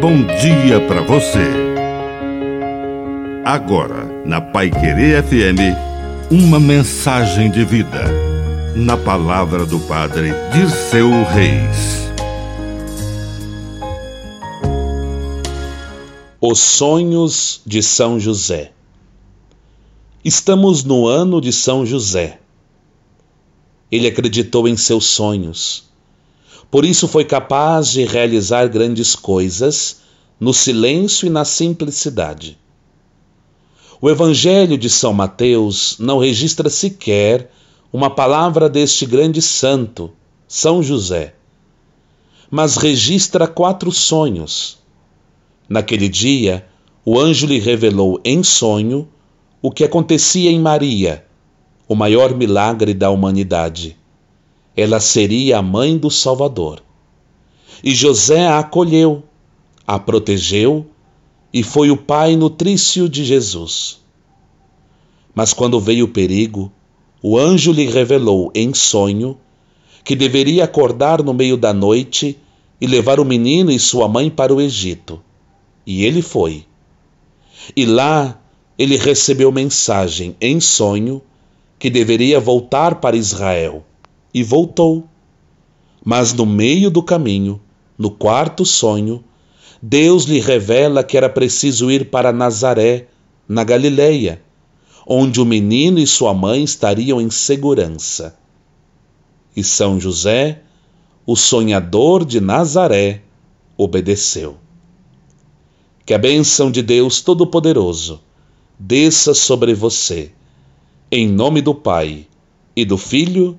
bom dia para você. Agora, na Pai Querer FM, uma mensagem de vida. Na palavra do Padre Dirceu Reis. Os sonhos de São José. Estamos no ano de São José. Ele acreditou em seus sonhos por isso foi capaz de realizar grandes coisas no silêncio e na simplicidade. O Evangelho de São Mateus não registra sequer uma palavra deste grande santo, São José, mas registra quatro sonhos. Naquele dia, o anjo lhe revelou em sonho o que acontecia em Maria, o maior milagre da humanidade ela seria a mãe do Salvador. E José a acolheu, a protegeu e foi o pai nutrício de Jesus. Mas quando veio o perigo, o anjo lhe revelou em sonho que deveria acordar no meio da noite e levar o menino e sua mãe para o Egito. E ele foi. E lá ele recebeu mensagem em sonho que deveria voltar para Israel e voltou. Mas no meio do caminho, no quarto sonho, Deus lhe revela que era preciso ir para Nazaré, na Galileia, onde o menino e sua mãe estariam em segurança. E São José, o sonhador de Nazaré, obedeceu. Que a bênção de Deus Todo-Poderoso desça sobre você, em nome do Pai, e do Filho,